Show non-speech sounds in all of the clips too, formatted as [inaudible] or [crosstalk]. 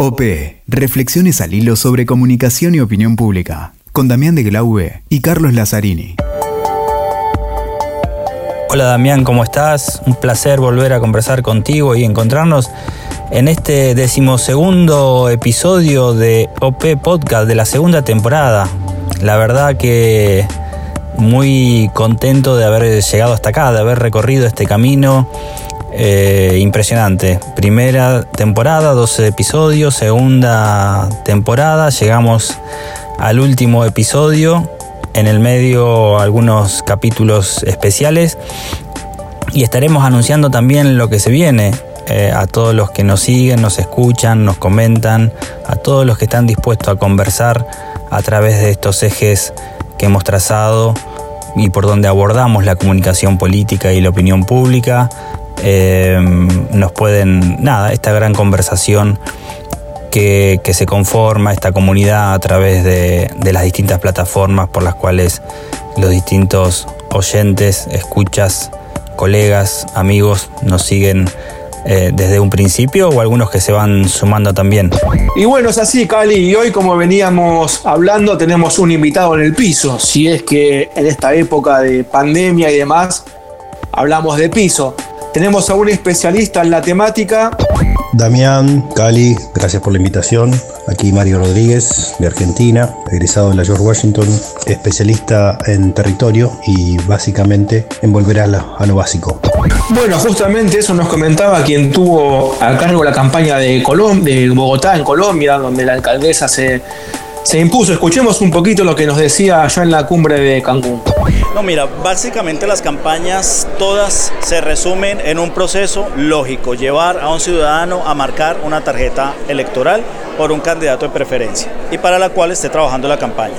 OP, Reflexiones al hilo sobre comunicación y opinión pública, con Damián de Glaube y Carlos Lazzarini. Hola Damián, ¿cómo estás? Un placer volver a conversar contigo y encontrarnos en este decimosegundo episodio de OP Podcast de la segunda temporada. La verdad que muy contento de haber llegado hasta acá, de haber recorrido este camino eh, impresionante. Primera temporada, 12 episodios, segunda temporada, llegamos al último episodio, en el medio algunos capítulos especiales y estaremos anunciando también lo que se viene. Eh, a todos los que nos siguen, nos escuchan, nos comentan, a todos los que están dispuestos a conversar a través de estos ejes que hemos trazado y por donde abordamos la comunicación política y la opinión pública, eh, nos pueden, nada, esta gran conversación que, se conforma, esta comunidad a través de, las distintas plataformas por las cuales los distintos oyentes, escuchas, colegas, amigos nos siguen eh, desde un principio o algunos que se van sumando también. Y bueno, es así, Cali, y hoy como veníamos hablando tenemos un invitado en el piso, si es que en esta época de pandemia y demás hablamos de piso. Tenemos a un especialista en la temática. Damián, Cali, gracias por la invitación. Aquí Mario Rodríguez, de Argentina, egresado de la George Washington, especialista en territorio y básicamente en volver a lo, básico. Bueno, justamente eso nos comentaba quien tuvo a cargo la campaña de, de Bogotá en Colombia, donde la alcaldesa se, se impuso. Escuchemos un poquito lo que nos decía allá en la cumbre de Cancún. No, mira, básicamente las campañas todas se resumen en un proceso lógico, llevar a un ciudadano a marcar una tarjeta electoral por un candidato de preferencia y para la cual esté trabajando la campaña.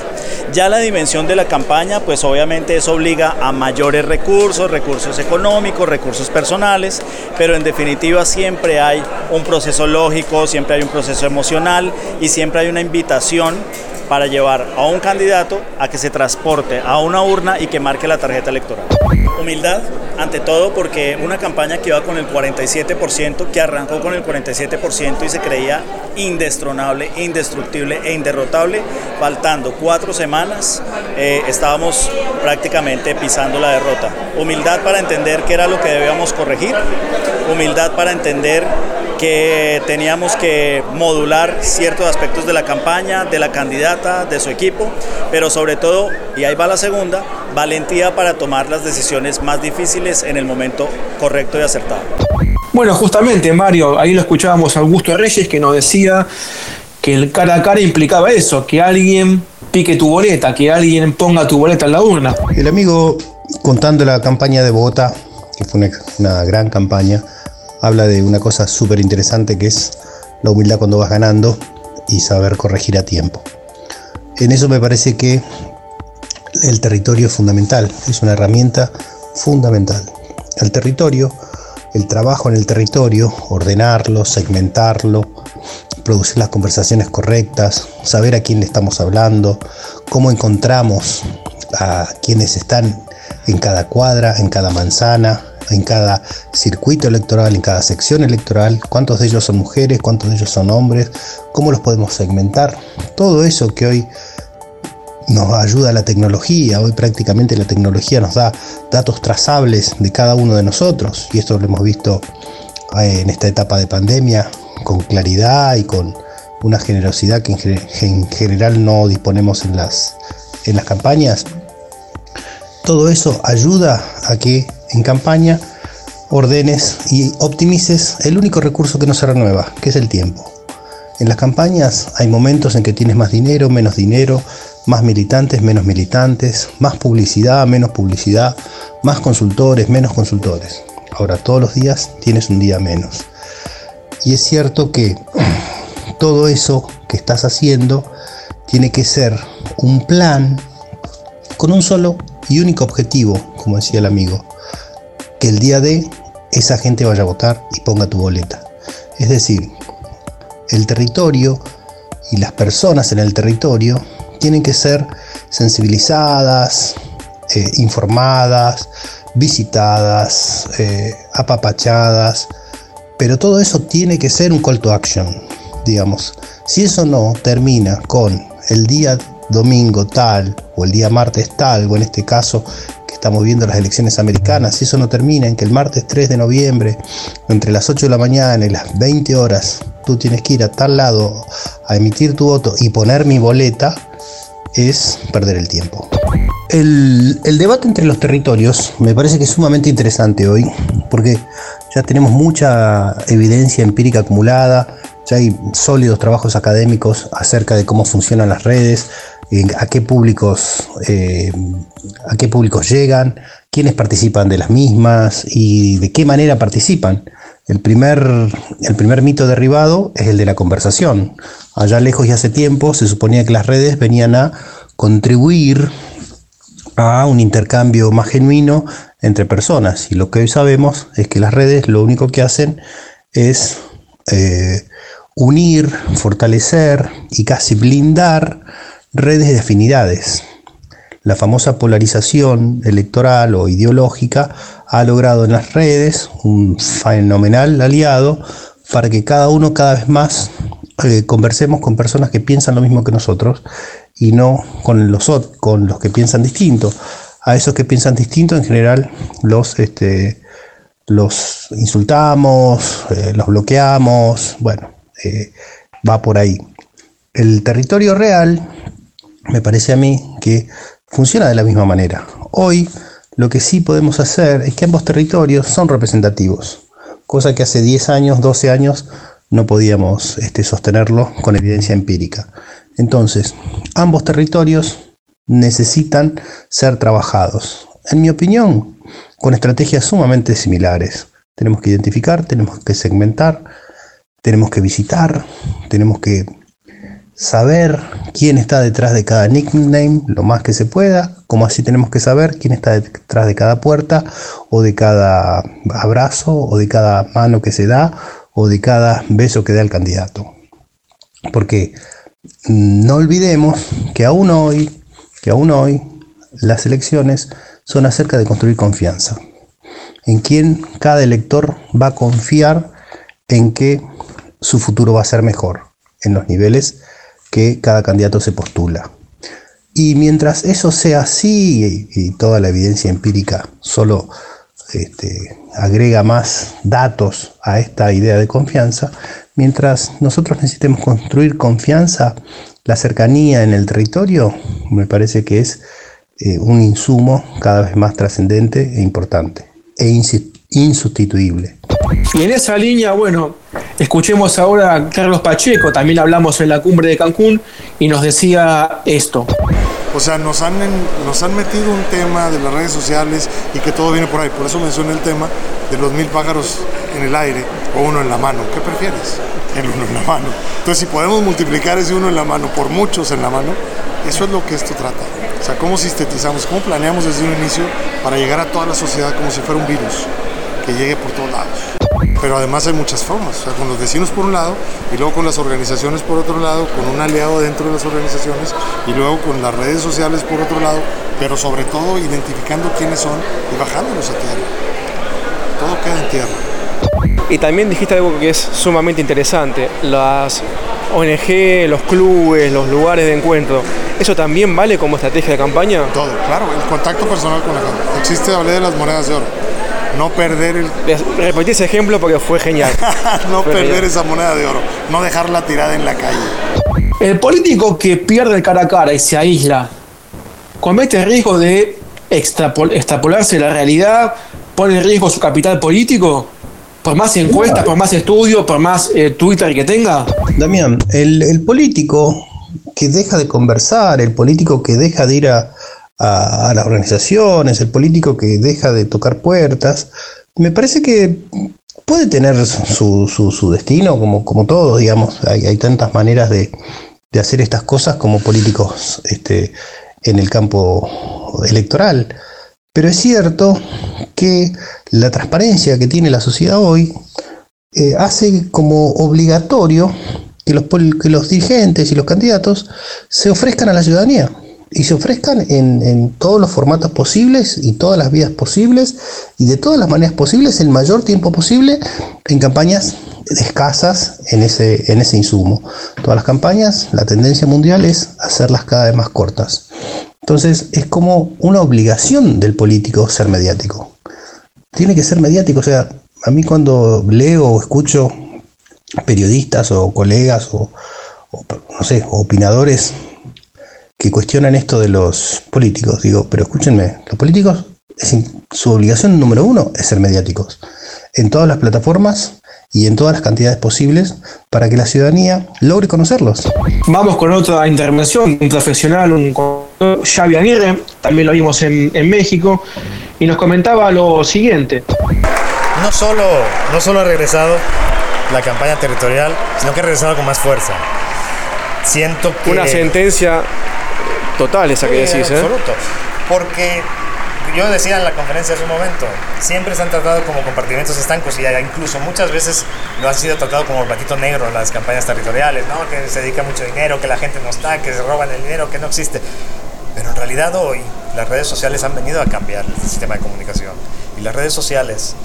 Ya la dimensión de la campaña, pues obviamente eso obliga a mayores recursos, recursos económicos, recursos personales, pero en definitiva siempre hay un proceso lógico, siempre hay un proceso emocional y siempre hay una invitación para llevar a un candidato a que se transporte a una urna y que marque la tarjeta electoral. Humildad, ante todo porque una campaña que iba con el 47%, que arrancó con el 47% y se creía indestronable, indestructible e inderrotable, faltando cuatro semanas, eh, estábamos prácticamente pisando la derrota. Humildad para entender qué era lo que debíamos corregir, humildad para entender que teníamos que modular ciertos aspectos de la campaña, de la candidata, de su equipo, pero sobre todo, y ahí va la segunda, valentía para tomar las decisiones más difíciles en el momento correcto y acertado. Bueno, justamente Mario, ahí lo escuchábamos a Augusto Reyes que nos decía que el cara a cara implicaba eso, que alguien pique tu boleta, que alguien ponga tu boleta en la urna. El amigo contando la campaña de Bogotá, que fue una, una gran campaña, habla de una cosa súper interesante que es la humildad cuando vas ganando y saber corregir a tiempo. En eso me parece que el territorio es fundamental, es una herramienta fundamental. El territorio, el trabajo en el territorio, ordenarlo, segmentarlo, producir las conversaciones correctas, saber a quién le estamos hablando, cómo encontramos a quienes están en cada cuadra, en cada manzana, en cada circuito electoral, en cada sección electoral, cuántos de ellos son mujeres, cuántos de ellos son hombres, cómo los podemos segmentar. Todo eso que hoy nos ayuda la tecnología, hoy prácticamente la tecnología nos da datos trazables de cada uno de nosotros y esto lo hemos visto eh, en esta etapa de pandemia con claridad y con una generosidad que en, general no disponemos en las, en las campañas. Todo eso ayuda a que en campaña ordenes y optimices el único recurso que no se renueva, que es el tiempo. En las campañas hay momentos en que tienes más dinero, menos dinero, más militantes, menos militantes, más publicidad, menos publicidad, más consultores, menos consultores. Ahora todos los días tienes un día menos. Y es cierto que [clears throat] todo eso que estás haciendo tiene que ser un plan con un solo y único objetivo, como decía el amigo, que el día de esa gente vaya a votar y ponga tu boleta. Es decir, el territorio y las personas en el territorio tienen que ser sensibilizadas, eh, informadas, visitadas, eh, apapachadas, pero todo eso tiene que ser un call to action. digamos. Si eso no termina con el día domingo tal o el día martes tal, o en este caso que estamos viendo las elecciones americanas, si eso no termina en que el martes 3 de noviembre, entre las 8 de la mañana y las 20 horas, tú tienes que ir a tal lado a emitir tu voto y poner mi boleta, es perder el tiempo. El, el, debate entre los territorios me parece que es sumamente interesante hoy, porque ya tenemos mucha evidencia empírica acumulada, ya hay sólidos trabajos académicos acerca de cómo funcionan las redes, a qué públicos, eh, a qué públicos llegan, quiénes participan de las mismas y de qué manera participan. El primer, el primer mito derribado es el de la conversación. Allá lejos y hace tiempo se suponía que las redes venían a contribuir a un intercambio más genuino entre personas. Y lo que hoy sabemos es que las redes lo único que hacen es eh, unir, fortalecer y casi blindar redes de afinidades. La famosa polarización electoral o ideológica ha logrado en las redes un fenomenal aliado para que cada uno cada vez más eh, conversemos con personas que piensan lo mismo que nosotros y no con los, con los que piensan distinto. A esos que piensan distinto en general los, este, insultamos, eh, los bloqueamos, bueno, eh, va por ahí. El territorio real me parece a mí que funciona de la misma manera. Hoy lo que sí podemos hacer es que ambos territorios son representativos, cosa que hace 10 años, 12 años no podíamos este, sostenerlo con evidencia empírica. Entonces, ambos territorios necesitan ser trabajados. En mi opinión, con estrategias sumamente similares. Tenemos que identificar, tenemos que segmentar, tenemos que visitar, tenemos que saber quién está detrás de cada nickname lo más que se pueda, como así tenemos que saber quién está detrás de cada puerta o de cada abrazo o de cada mano que se da o de cada beso que da el candidato. Porque no olvidemos que aún hoy, que aún hoy las elecciones son acerca de construir confianza. En quién cada elector va a confiar en que su futuro va a ser mejor en los niveles que cada candidato se postula. Y mientras eso sea así y, toda la evidencia empírica solo este, agrega más datos a esta idea de confianza, mientras nosotros necesitemos construir confianza, la cercanía en el territorio me parece que es eh, un insumo cada vez más trascendente e importante e insustituible. Y en esa línea, bueno, escuchemos ahora a Carlos Pacheco, también hablamos en la cumbre de Cancún y nos decía esto. O sea, nos han, nos han metido un tema de las redes sociales y que todo viene por ahí. Por eso mencioné el tema de los mil pájaros en el aire o uno en la mano. ¿Qué prefieres? El uno en la mano. Entonces, si podemos multiplicar ese uno en la mano por muchos en la mano, eso es lo que esto trata. O sea, cómo sintetizamos, cómo planeamos desde un inicio para llegar a toda la sociedad como si fuera un virus que llegue por todos lados. Pero además hay muchas formas, o sea, con los vecinos por un lado y luego con las organizaciones por otro lado, con un aliado dentro de las organizaciones y luego con las redes sociales por otro lado, pero sobre todo identificando quiénes son y bajándolos a tierra. Todo queda en tierra. Y también dijiste algo que es sumamente interesante, las ONG, los clubes, los lugares de encuentro. ¿Eso también vale como estrategia de campaña? Todo, claro, el contacto personal con la gente. Existe, hablé de las monedas de oro. No perder el... Repetí ese ejemplo porque fue genial. [laughs] no perder esa moneda de oro, no dejarla tirada en la calle. El político que pierde el cara a cara y se aísla, comete el riesgo de extrapolarse la realidad, pone en riesgo su capital político. Por más encuestas, por más estudios, por más eh, Twitter que tenga. Damián, el, político que deja de conversar, el político que deja de ir a, las organizaciones, el político que deja de tocar puertas, me parece que puede tener su, destino, como, como todos, digamos. Hay, tantas maneras de, de, hacer estas cosas como políticos este, en el campo electoral. Pero es cierto que la transparencia que tiene la sociedad hoy eh, hace como obligatorio que los, que los dirigentes y los candidatos se ofrezcan a la ciudadanía. Y se ofrezcan en, en, todos los formatos posibles y todas las vías posibles y de todas las maneras posibles el mayor tiempo posible en campañas escasas en ese, en ese insumo. Todas las campañas, la tendencia mundial es hacerlas cada vez más cortas. Entonces es como una obligación del político ser mediático. Tiene que ser mediático, o sea, a mí cuando leo o escucho periodistas o colegas o, no sé, opinadores que cuestionan esto de los políticos. Digo, pero escúchenme, los políticos, su obligación número uno es ser mediáticos en todas las plataformas y en todas las cantidades posibles para que la ciudadanía logre conocerlos. Vamos con otra intervención, un profesional, un Xavi Aguirre, también lo vimos en, en México, y nos comentaba lo siguiente. No solo, no solo ha regresado la campaña territorial, sino que ha regresado con más fuerza. Siento que... Una sentencia total esa que decís, ¿eh? Absoluto. Porque yo decía en la conferencia hace un momento, siempre se han tratado como compartimentos estancos y incluso muchas veces lo han sido tratado como platito negro en las campañas territoriales, ¿no? que se dedica mucho dinero, que la gente no está, que se roban el dinero, que no existe. Pero en realidad hoy las redes sociales han venido a cambiar el sistema de comunicación. Y las redes sociales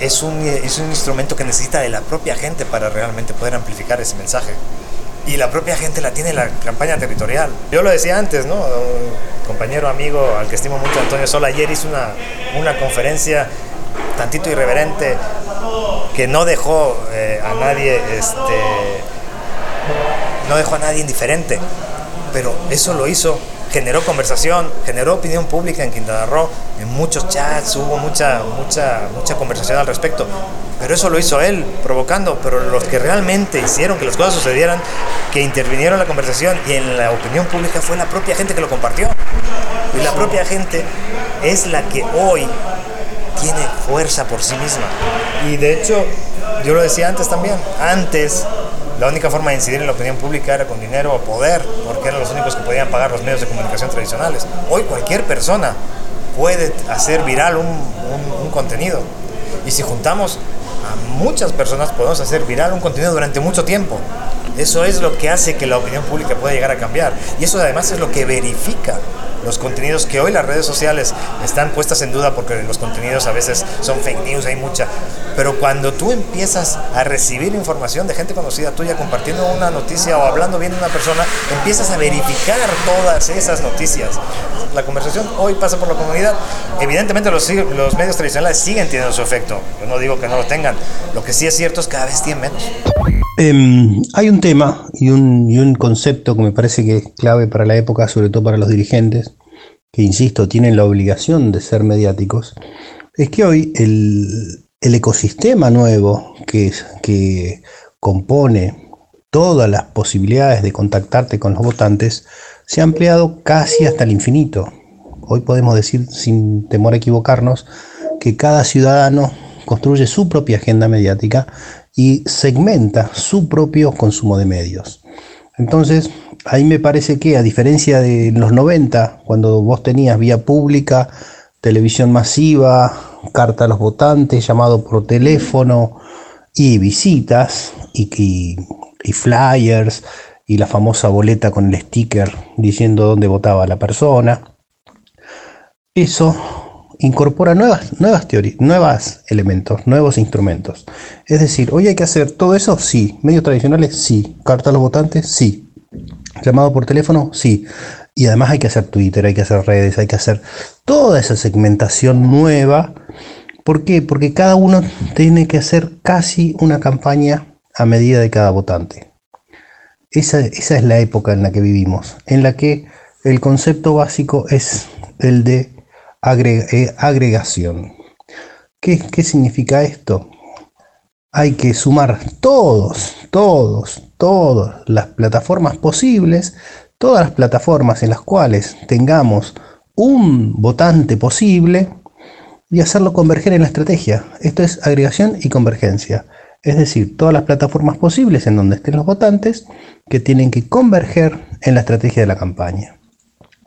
es un, es un instrumento que necesita de la propia gente para realmente poder amplificar ese mensaje y la propia gente la tiene en la campaña territorial. Yo lo decía antes, ¿no? Un compañero amigo al que estimo mucho, Antonio Sola, ayer hizo una, una conferencia tantito irreverente que no dejó eh, a nadie, este, no dejó a nadie indiferente, pero eso lo hizo generó conversación, generó opinión pública en Quintana Roo, en muchos chats hubo mucha, mucha, mucha conversación al respecto. Pero eso lo hizo él, provocando, pero los que realmente hicieron que las cosas sucedieran, que intervinieron en la conversación y en la opinión pública fue la propia gente que lo compartió. Y la propia gente es la que hoy tiene fuerza por sí misma. Y de hecho, yo lo decía antes también, antes la única forma de incidir en la opinión pública era con dinero o poder, porque eran los únicos que podían pagar los medios de comunicación tradicionales. Hoy cualquier persona puede hacer viral un, contenido. Y si juntamos a muchas personas, podemos hacer viral un contenido durante mucho tiempo. Eso es lo que hace que la opinión pública pueda llegar a cambiar. Y eso además es lo que verifica los contenidos que hoy las redes sociales están puestas en duda porque los contenidos a veces son fake news, hay mucha. Pero cuando tú empiezas a recibir información de gente conocida tuya compartiendo una noticia o hablando bien de una persona, empiezas a verificar todas esas noticias. La conversación hoy pasa por la comunidad. Evidentemente los, los medios tradicionales siguen teniendo su efecto. Yo no digo que no lo tengan. Lo que sí es cierto es que cada vez tienen menos. Eh, hay un tema y un, y un, concepto que me parece que es clave para la época, sobre todo para los dirigentes, que insisto, tienen la obligación de ser mediáticos, es que hoy el, el ecosistema nuevo que, que compone todas las posibilidades de contactarte con los votantes se ha ampliado casi hasta el infinito. Hoy podemos decir, sin temor a equivocarnos, que cada ciudadano construye su propia agenda mediática y segmenta su propio consumo de medios. Entonces, ahí me parece que a diferencia de los 90, cuando vos tenías vía pública, televisión masiva, carta a los votantes, llamado por teléfono y visitas y, y flyers y la famosa boleta con el sticker diciendo dónde votaba la persona, eso incorpora nuevas, nuevas teorías, nuevos elementos, nuevos instrumentos. Es decir, hoy hay que hacer todo eso, sí. Medios tradicionales, sí. Carta a los votantes, sí. Llamado por teléfono, sí. Y además hay que hacer Twitter, hay que hacer redes, hay que hacer toda esa segmentación nueva. ¿Por qué? Porque cada uno tiene que hacer casi una campaña a medida de cada votante. Esa, esa es la época en la que vivimos, en la que el concepto básico es el de eh, agregación. ¿Qué, ¿Qué significa esto? Hay que sumar todos, todos, todas las plataformas posibles, todas las plataformas en las cuales tengamos un votante posible y hacerlo converger en la estrategia. Esto es agregación y convergencia. Es decir, todas las plataformas posibles en donde estén los votantes que tienen que converger en la estrategia de la campaña.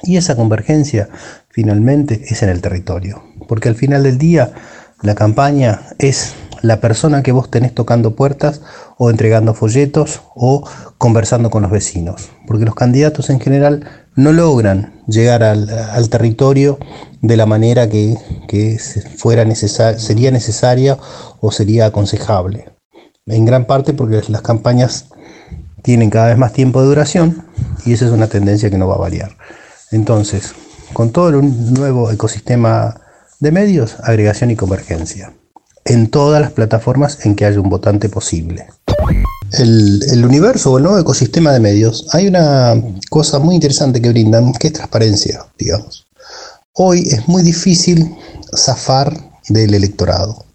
Y esa convergencia finalmente es en el territorio, porque al final del día la campaña es la persona que vos tenés tocando puertas o entregando folletos o conversando con los vecinos. Porque los candidatos en general no logran llegar al, territorio de la manera que, fuera sería necesaria o sería aconsejable. En gran parte porque las campañas tienen cada vez más tiempo de duración y esa es una tendencia que no va a variar. Entonces, con todo el nuevo ecosistema de medios, agregación y convergencia en todas las plataformas en que haya un votante posible. El, universo o el nuevo ecosistema de medios, hay una cosa muy interesante que brindan, que es transparencia, digamos. Hoy es muy difícil zafar del electorado.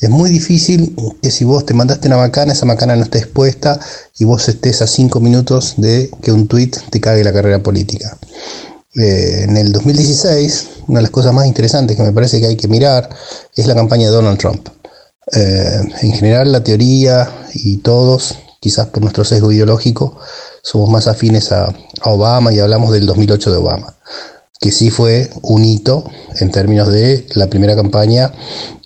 Es muy difícil que si vos te mandaste una macana, esa macana no esté expuesta y vos estés a cinco minutos de que un tweet te cague la carrera política. Eh, en el 2016, una de las cosas más interesantes que me parece que hay que mirar es la campaña de Donald Trump. Eh, en general, la teoría y todos, quizás por nuestro sesgo ideológico, somos más afines a, Obama y hablamos del 2008 de Obama, que sí fue un hito en términos de la primera campaña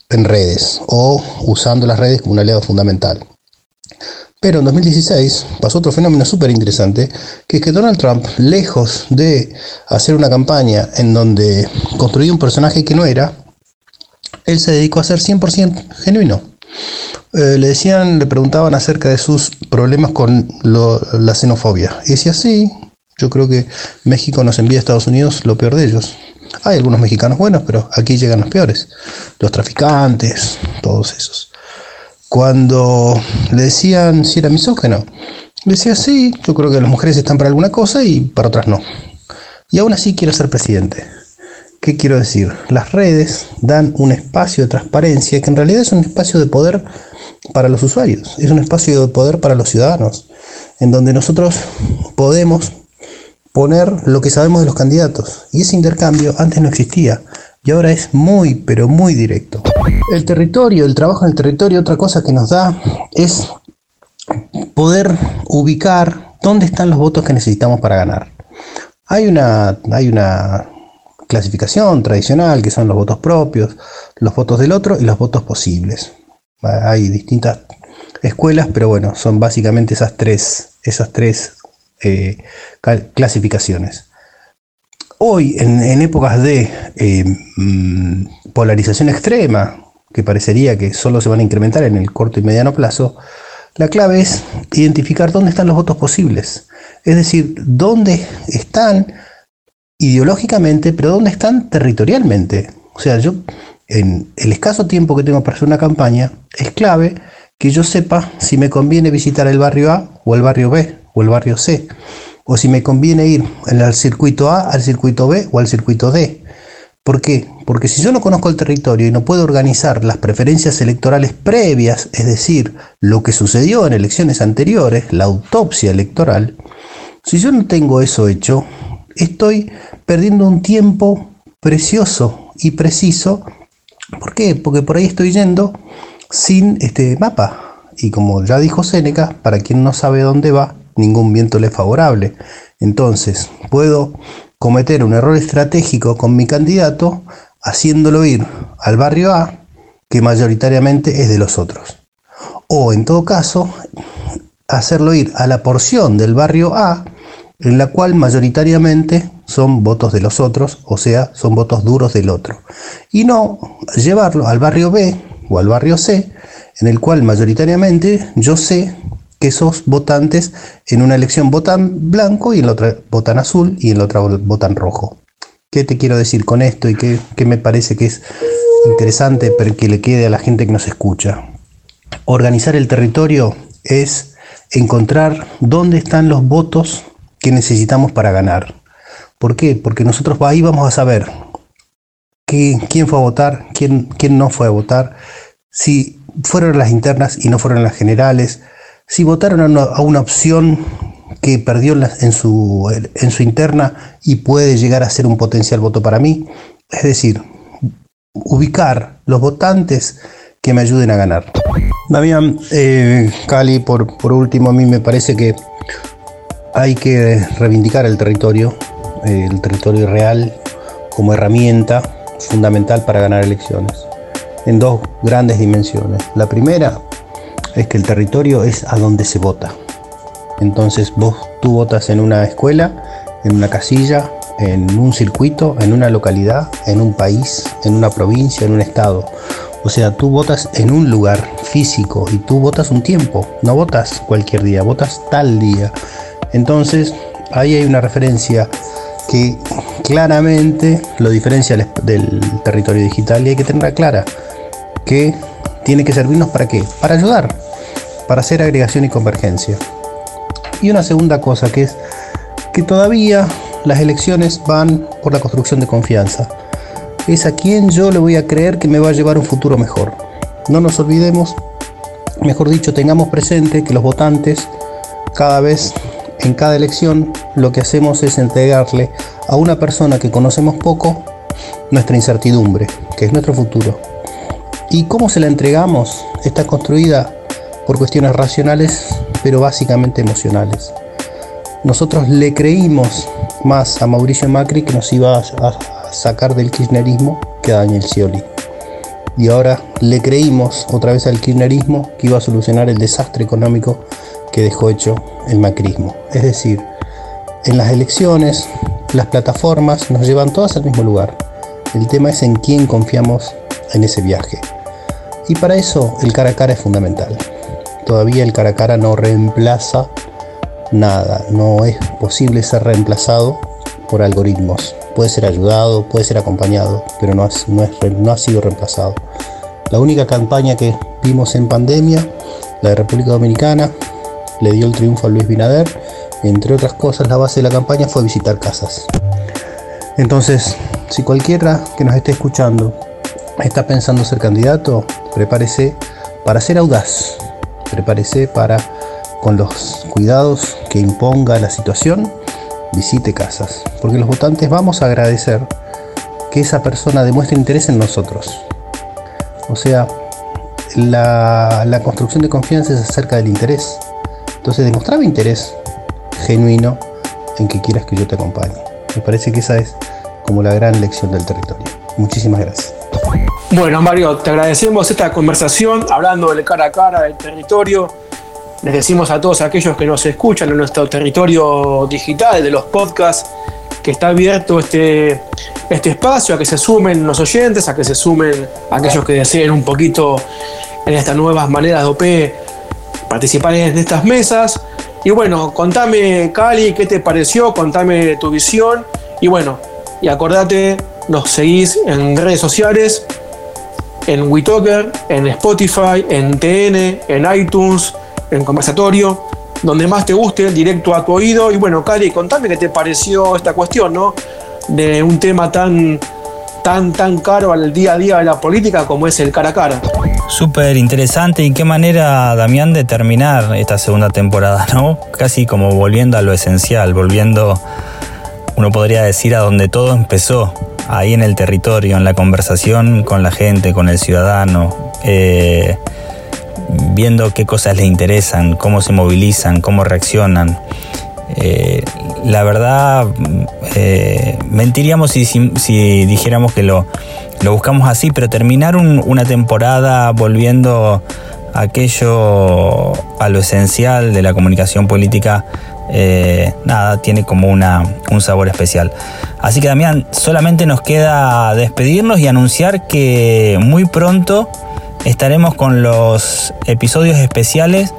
en redes o usando las redes como un aliado fundamental. Pero en 2016 pasó otro fenómeno súper interesante, que es que Donald Trump, lejos de hacer una campaña en donde construía un personaje que no era, él se dedicó a ser 100% genuino. Eh, le decían, le preguntaban acerca de sus problemas con la xenofobia. Y decía, sí, yo creo que México nos envía a Estados Unidos lo peor de ellos. Hay algunos mexicanos buenos, pero aquí llegan los peores. Los traficantes, todos esos. Cuando le decían si era misógeno, decía sí, yo creo que las mujeres están para alguna cosa y para otras no. Y aún así quiero ser presidente. ¿Qué quiero decir? Las redes dan un espacio de transparencia que en realidad es un espacio de poder para los usuarios, es un espacio de poder para los ciudadanos, en donde nosotros podemos poner lo que sabemos de los candidatos. Y ese intercambio antes no existía y ahora es muy, pero muy directo. El territorio, el trabajo en el territorio, otra cosa que nos da es poder ubicar dónde están los votos que necesitamos para ganar. Hay una, hay una clasificación tradicional que son los votos propios, los votos del otro y los votos posibles. Hay distintas escuelas, pero bueno, son básicamente esas tres, esas tres eh, clasificaciones. Hoy, en, épocas de eh, mm, polarización extrema, que parecería que solo se van a incrementar en el corto y mediano plazo, la clave es identificar dónde están los votos posibles. Es decir, dónde están ideológicamente, pero dónde están territorialmente. O sea, yo, en el escaso tiempo que tengo para hacer una campaña, es clave que yo sepa si me conviene visitar el barrio A o el barrio B o el barrio C o si me conviene ir al circuito A, al circuito B o al circuito D. ¿Por qué? Porque si yo no conozco el territorio y no puedo organizar las preferencias electorales previas, es decir, lo que sucedió en elecciones anteriores, la autopsia electoral, si yo no tengo eso hecho, estoy perdiendo un tiempo precioso y preciso. ¿Por qué? Porque por ahí estoy yendo sin este mapa. Y como ya dijo Séneca, para quien no sabe dónde va, ningún viento le es favorable. Entonces, puedo cometer un error estratégico con mi candidato haciéndolo ir al barrio A, que mayoritariamente es de los otros. O en todo caso, hacerlo ir a la porción del barrio A, en la cual mayoritariamente son votos de los otros, o sea, son votos duros del otro. Y no llevarlo al barrio B o al barrio C, en el cual mayoritariamente yo sé que esos votantes en una elección votan blanco y en la otra votan azul y en la otra votan rojo. ¿Qué te quiero decir con esto y qué, me parece que es interesante pero que le quede a la gente que nos escucha? Organizar el territorio es encontrar dónde están los votos que necesitamos para ganar. ¿Por qué? Porque nosotros ahí vamos a saber quién fue a votar, quién, quién no fue a votar, si fueron las internas y no fueron las generales, si votaron a una, opción que perdió en su, interna y puede llegar a ser un potencial voto para mí, es decir, ubicar los votantes que me ayuden a ganar. Damián, eh, Cali, por, por último, a mí me parece que hay que reivindicar el territorio, el territorio real como herramienta fundamental para ganar elecciones. en dos grandes dimensiones. La primera es que el territorio es a donde se vota. Entonces vos tú votas en una escuela, en una casilla, en un circuito, en una localidad, en un país, en una provincia, en un estado. O sea, tú votas en un lugar físico y tú votas un tiempo, no votas cualquier día, votas tal día. Entonces, ahí hay una referencia que claramente lo diferencia del territorio digital y hay que tenerla clara, que tiene que servirnos para qué? Para ayudar, para hacer agregación y convergencia. Y una segunda cosa que es que todavía las elecciones van por la construcción de confianza. Es a quien yo le voy a creer que me va a llevar un futuro mejor. No nos olvidemos, mejor dicho, tengamos presente que los votantes cada vez en cada elección lo que hacemos es entregarle a una persona que conocemos poco nuestra incertidumbre, que es nuestro futuro. ¿Y cómo se la entregamos? Está construida por cuestiones racionales, pero básicamente emocionales. Nosotros le creímos más a Mauricio Macri que nos iba a sacar del kirchnerismo que a Daniel Scioli. Y ahora le creímos otra vez al kirchnerismo que iba a solucionar el desastre económico que dejó hecho el macrismo. Es decir, en las elecciones las plataformas nos llevan todas al mismo lugar. El tema es en quién confiamos en ese viaje. Y para eso el cara a cara es fundamental. Todavía el cara a cara no reemplaza nada, no es posible ser reemplazado por algoritmos. Puede ser ayudado, puede ser acompañado, pero no, ha sido reemplazado. La única campaña que vimos en pandemia, la de República Dominicana, le dio el triunfo a Luis Binader. Entre otras cosas, la base de la campaña fue visitar casas. Entonces, si cualquiera que nos esté escuchando está pensando ser candidato, prepárese para ser audaz, prepárese para, con los cuidados que imponga la situación, visite casas, porque los votantes vamos a agradecer que esa persona demuestre interés en nosotros. O sea, la, construcción de confianza es acerca del interés. Entonces demostraba interés genuino en que quieras que yo te acompañe. Me parece que esa es como la gran lección del territorio. Muchísimas gracias. Bueno, Mario, te agradecemos esta conversación hablando del cara a cara del territorio. Les decimos a todos aquellos que nos escuchan en nuestro territorio digital de los podcasts que está abierto este, este espacio, a que se sumen los oyentes, a que se sumen aquellos que deseen un poquito en estas nuevas maneras de OP participar en estas mesas. Y bueno, contame, Cali, qué te pareció, contame tu visión. Y bueno, y acordate, nos seguís en redes sociales, en WeTalker, en Spotify, en TN, en iTunes, en Conversatorio, donde más te guste, directo a tu oído. Y bueno, Cali, contame qué te pareció esta cuestión, ¿no? De un tema tan, tan, tan caro al día a día de la política como es el cara a cara. Súper interesante y qué manera, Damián, de terminar esta segunda temporada, ¿no? Casi como volviendo a lo esencial, volviendo, uno podría decir, a donde todo empezó, ahí en el territorio, en la conversación con la gente, con el ciudadano, eh, viendo qué cosas les interesan, cómo se movilizan, cómo reaccionan. Eh, la verdad, eh, mentiríamos si, dijéramos que lo lo buscamos así, pero terminar una temporada volviendo aquello a lo esencial de la comunicación política, eh, nada, tiene como una, un sabor especial. Así que Damián, solamente nos queda despedirnos y anunciar que muy pronto estaremos con los episodios especiales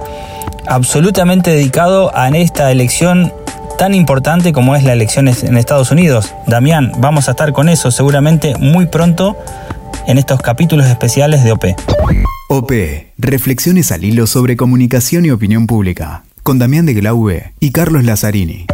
absolutamente dedicados a esta elección tan importante como es la elección en Estados Unidos. Damián, vamos a estar con eso seguramente muy pronto en estos capítulos especiales de OP. OP, reflexiones al hilo sobre comunicación y opinión pública, con Damián de Glaube y Carlos Lazzarini.